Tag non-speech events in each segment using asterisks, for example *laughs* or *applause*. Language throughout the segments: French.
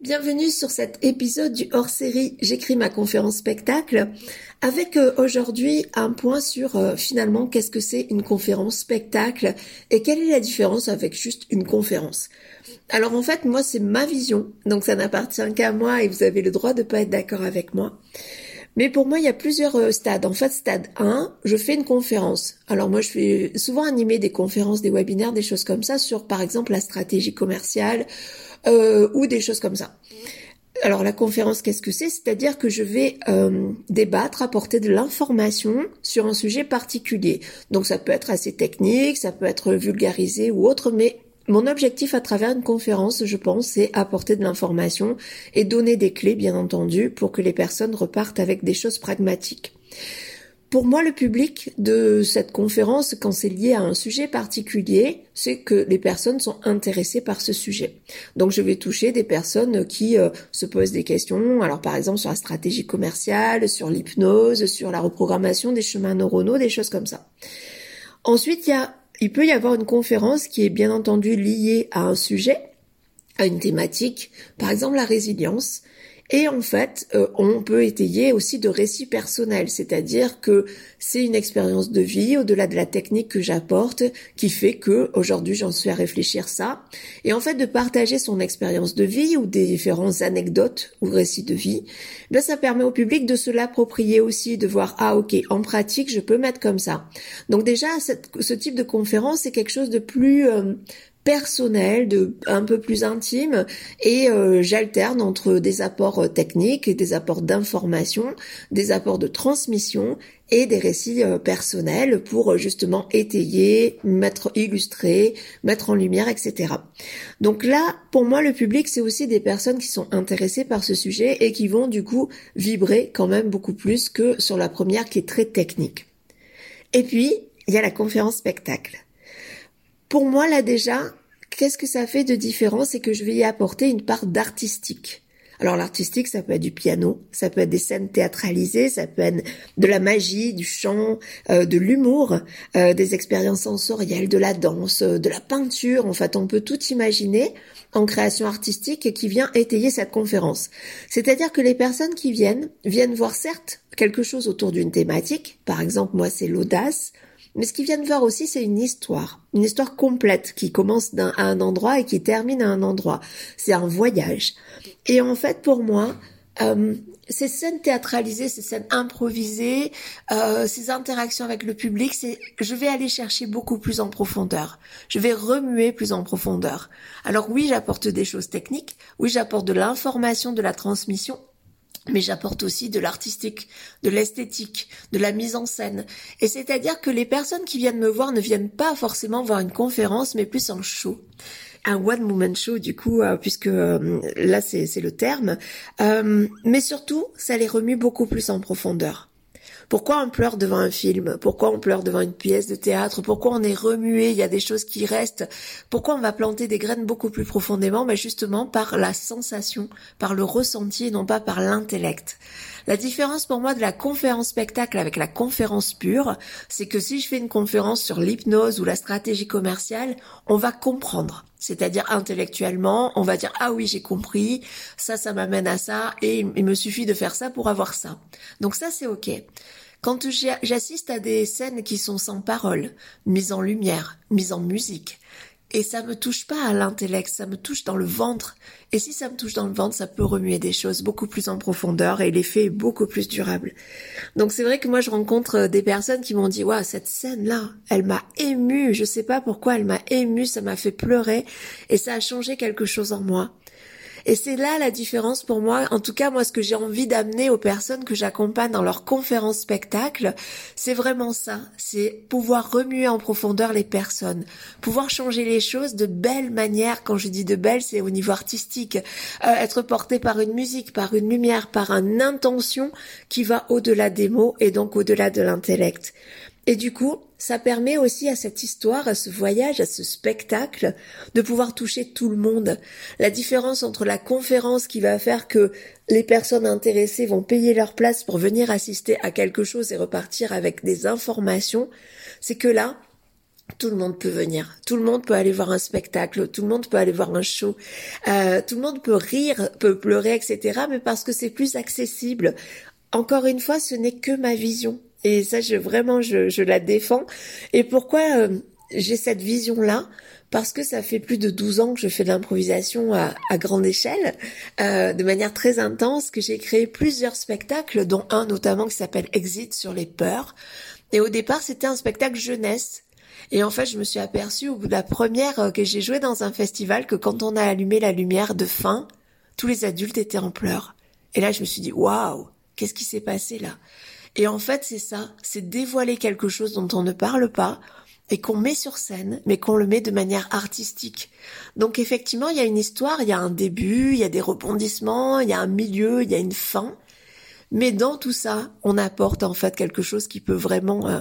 Bienvenue sur cet épisode du hors-série J'écris ma conférence spectacle avec euh, aujourd'hui un point sur euh, finalement qu'est-ce que c'est une conférence spectacle et quelle est la différence avec juste une conférence. Alors en fait moi c'est ma vision donc ça n'appartient qu'à moi et vous avez le droit de pas être d'accord avec moi. Mais pour moi, il y a plusieurs euh, stades. En fait, stade 1, je fais une conférence. Alors moi, je fais souvent animer des conférences, des webinaires, des choses comme ça sur, par exemple, la stratégie commerciale euh, ou des choses comme ça. Alors la conférence, qu'est-ce que c'est? C'est-à-dire que je vais euh, débattre, apporter de l'information sur un sujet particulier. Donc ça peut être assez technique, ça peut être vulgarisé ou autre, mais mon objectif à travers une conférence, je pense, c'est apporter de l'information et donner des clés, bien entendu, pour que les personnes repartent avec des choses pragmatiques. Pour moi, le public de cette conférence, quand c'est lié à un sujet particulier, c'est que les personnes sont intéressées par ce sujet. Donc, je vais toucher des personnes qui euh, se posent des questions. Alors, par exemple, sur la stratégie commerciale, sur l'hypnose, sur la reprogrammation des chemins neuronaux, des choses comme ça. Ensuite, il peut y avoir une conférence qui est bien entendu liée à un sujet, à une thématique, par exemple la résilience. Et en fait, euh, on peut étayer aussi de récits personnels, c'est-à-dire que c'est une expérience de vie au-delà de la technique que j'apporte qui fait que aujourd'hui j'en suis à réfléchir ça. Et en fait, de partager son expérience de vie ou des différentes anecdotes ou récits de vie, ben ça permet au public de se l'approprier aussi, de voir ah ok en pratique je peux mettre comme ça. Donc déjà ce type de conférence c'est quelque chose de plus euh, personnel, de un peu plus intime, et euh, j'alterne entre des apports euh, techniques, des apports d'information, des apports de transmission et des récits euh, personnels pour justement étayer, mettre illustrer, mettre en lumière, etc. Donc là, pour moi, le public, c'est aussi des personnes qui sont intéressées par ce sujet et qui vont du coup vibrer quand même beaucoup plus que sur la première qui est très technique. Et puis, il y a la conférence spectacle. Pour moi, là déjà, qu'est-ce que ça fait de différent C'est que je vais y apporter une part d'artistique. Alors l'artistique, ça peut être du piano, ça peut être des scènes théâtralisées, ça peut être de la magie, du chant, euh, de l'humour, euh, des expériences sensorielles, de la danse, euh, de la peinture. En fait, on peut tout imaginer en création artistique qui vient étayer cette conférence. C'est-à-dire que les personnes qui viennent viennent voir certes quelque chose autour d'une thématique. Par exemple, moi, c'est l'audace. Mais ce qu'ils viennent voir aussi, c'est une histoire, une histoire complète qui commence à un endroit et qui termine à un endroit. C'est un voyage. Et en fait, pour moi, euh, ces scènes théâtralisées, ces scènes improvisées, euh, ces interactions avec le public, c'est, je vais aller chercher beaucoup plus en profondeur. Je vais remuer plus en profondeur. Alors oui, j'apporte des choses techniques. Oui, j'apporte de l'information, de la transmission mais j'apporte aussi de l'artistique, de l'esthétique, de la mise en scène. Et c'est-à-dire que les personnes qui viennent me voir ne viennent pas forcément voir une conférence, mais plus un show. Un one-woman show, du coup, euh, puisque euh, là, c'est le terme. Euh, mais surtout, ça les remue beaucoup plus en profondeur. Pourquoi on pleure devant un film? Pourquoi on pleure devant une pièce de théâtre? Pourquoi on est remué? Il y a des choses qui restent. Pourquoi on va planter des graines beaucoup plus profondément? Mais justement par la sensation, par le ressenti et non pas par l'intellect. La différence pour moi de la conférence spectacle avec la conférence pure, c'est que si je fais une conférence sur l'hypnose ou la stratégie commerciale, on va comprendre. C'est-à-dire intellectuellement, on va dire ah oui j'ai compris, ça ça m'amène à ça et il me suffit de faire ça pour avoir ça. Donc ça c'est ok. Quand j'assiste à des scènes qui sont sans parole, mises en lumière, mises en musique, et ça me touche pas à l'intellect, ça me touche dans le ventre. Et si ça me touche dans le ventre, ça peut remuer des choses beaucoup plus en profondeur et l'effet est beaucoup plus durable. Donc c'est vrai que moi je rencontre des personnes qui m'ont dit waouh cette scène là, elle m'a ému. Je sais pas pourquoi elle m'a ému, ça m'a fait pleurer et ça a changé quelque chose en moi. Et c'est là la différence pour moi. En tout cas, moi, ce que j'ai envie d'amener aux personnes que j'accompagne dans leurs conférences spectacles, c'est vraiment ça. C'est pouvoir remuer en profondeur les personnes, pouvoir changer les choses de belle manière. Quand je dis de belle, c'est au niveau artistique, euh, être porté par une musique, par une lumière, par une intention qui va au-delà des mots et donc au-delà de l'intellect. Et du coup, ça permet aussi à cette histoire, à ce voyage, à ce spectacle, de pouvoir toucher tout le monde. La différence entre la conférence qui va faire que les personnes intéressées vont payer leur place pour venir assister à quelque chose et repartir avec des informations, c'est que là, tout le monde peut venir, tout le monde peut aller voir un spectacle, tout le monde peut aller voir un show, euh, tout le monde peut rire, peut pleurer, etc. Mais parce que c'est plus accessible. Encore une fois, ce n'est que ma vision. Et ça, je vraiment, je, la défends. Et pourquoi euh, j'ai cette vision-là? Parce que ça fait plus de 12 ans que je fais de l'improvisation à, à, grande échelle, euh, de manière très intense, que j'ai créé plusieurs spectacles, dont un notamment qui s'appelle Exit sur les peurs. Et au départ, c'était un spectacle jeunesse et en fait, je me suis aperçue au bout de la première euh, que j'ai joué dans un festival que quand on a allumé la lumière de fin, tous les adultes étaient en pleurs. Et là, je me suis dit, waouh, qu'est-ce qui s'est passé là? Et en fait, c'est ça, c'est dévoiler quelque chose dont on ne parle pas et qu'on met sur scène, mais qu'on le met de manière artistique. Donc effectivement, il y a une histoire, il y a un début, il y a des rebondissements, il y a un milieu, il y a une fin. Mais dans tout ça, on apporte en fait quelque chose qui peut vraiment euh,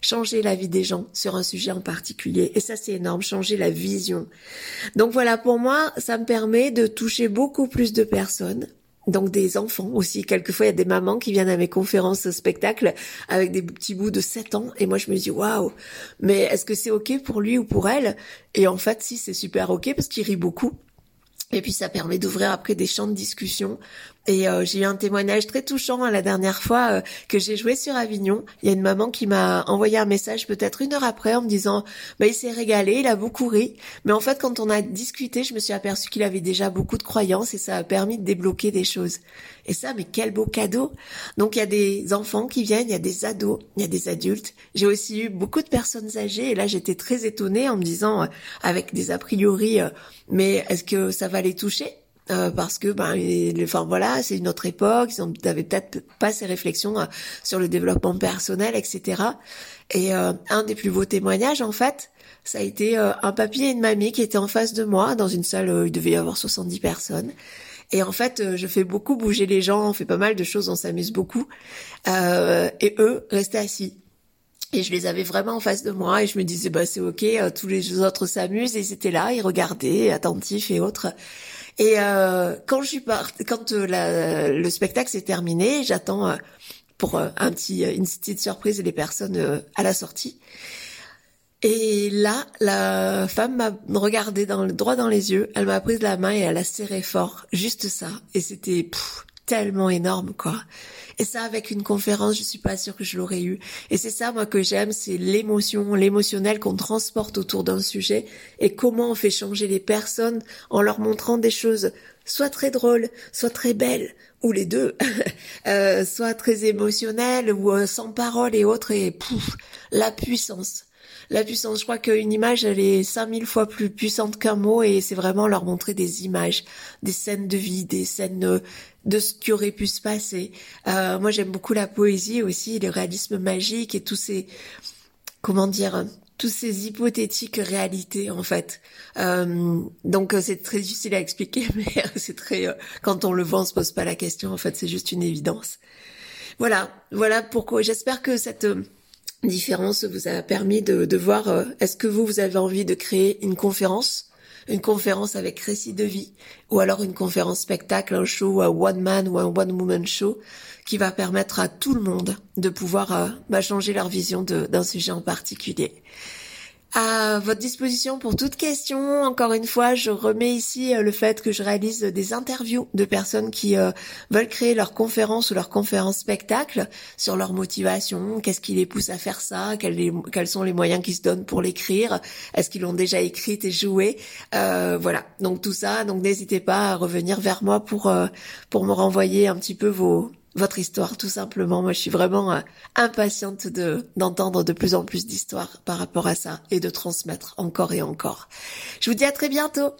changer la vie des gens sur un sujet en particulier. Et ça, c'est énorme, changer la vision. Donc voilà, pour moi, ça me permet de toucher beaucoup plus de personnes. Donc des enfants aussi. Quelquefois, il y a des mamans qui viennent à mes conférences spectacles avec des petits bouts de 7 ans. Et moi, je me dis, waouh, mais est-ce que c'est OK pour lui ou pour elle? Et en fait, si, c'est super OK parce qu'il rit beaucoup. Et puis ça permet d'ouvrir après des champs de discussion et euh, j'ai eu un témoignage très touchant hein, la dernière fois euh, que j'ai joué sur Avignon. Il y a une maman qui m'a envoyé un message peut-être une heure après en me disant bah il s'est régalé, il a beaucoup ri. Mais en fait quand on a discuté, je me suis aperçue qu'il avait déjà beaucoup de croyances et ça a permis de débloquer des choses. Et ça, mais quel beau cadeau Donc il y a des enfants qui viennent, il y a des ados, il y a des adultes. J'ai aussi eu beaucoup de personnes âgées et là j'étais très étonnée en me disant euh, avec des a priori, mais est-ce que ça va les toucher? Euh, parce que ben enfin voilà c'est une autre époque ils n'avaient peut-être pas ces réflexions euh, sur le développement personnel etc et euh, un des plus beaux témoignages en fait ça a été un papy et une mamie qui étaient en face de moi dans une salle où il devait y avoir 70 personnes. Et en fait je fais beaucoup bouger les gens on fait pas mal de choses on s'amuse beaucoup. Et eux restaient assis. Et je les avais vraiment en face de moi et je me disais bah c'est ok tous les autres s'amusent et ils étaient là ils regardaient attentifs et autres et euh, quand je suis quand euh, le spectacle s'est terminé, j'attends euh, pour un petit, une petite surprise les personnes à la sortie. Et là, la femme m'a regardé dans le droit dans les yeux, elle m'a prise la main et elle a serré fort, juste ça. Et c'était tellement énorme, quoi. Et ça, avec une conférence, je suis pas sûre que je l'aurais eu. Et c'est ça, moi, que j'aime, c'est l'émotion, l'émotionnel qu'on transporte autour d'un sujet et comment on fait changer les personnes en leur montrant des choses soit très drôles, soit très belles, ou les deux, *laughs* euh, soit très émotionnelles ou euh, sans parole et autres, et pouf, la puissance la puissance. Je crois qu'une image, elle est 5000 fois plus puissante qu'un mot et c'est vraiment leur montrer des images, des scènes de vie, des scènes euh, de ce qui aurait pu se passer. Euh, moi, j'aime beaucoup la poésie aussi, le réalisme magique et tous ces, comment dire, tous ces hypothétiques réalités en fait. Euh, donc c'est très difficile à expliquer, *laughs* mais c'est très quand on le voit, on se pose pas la question. En fait, c'est juste une évidence. Voilà, voilà pourquoi. J'espère que cette différence vous a permis de, de voir euh, est-ce que vous, vous avez envie de créer une conférence une conférence avec récit de vie ou alors une conférence spectacle, un show, un one man ou un one woman show qui va permettre à tout le monde de pouvoir euh, bah, changer leur vision d'un sujet en particulier à votre disposition pour toute question. Encore une fois, je remets ici euh, le fait que je réalise des interviews de personnes qui euh, veulent créer leur conférence ou leur conférence spectacle sur leur motivation, qu'est-ce qui les pousse à faire ça, quels, sont les moyens qu'ils se donnent pour l'écrire, est-ce qu'ils l'ont déjà écrite et joué, euh, voilà. Donc tout ça, donc n'hésitez pas à revenir vers moi pour pour me renvoyer un petit peu vos votre histoire, tout simplement. Moi, je suis vraiment euh, impatiente de d'entendre de plus en plus d'histoires par rapport à ça et de transmettre encore et encore. Je vous dis à très bientôt.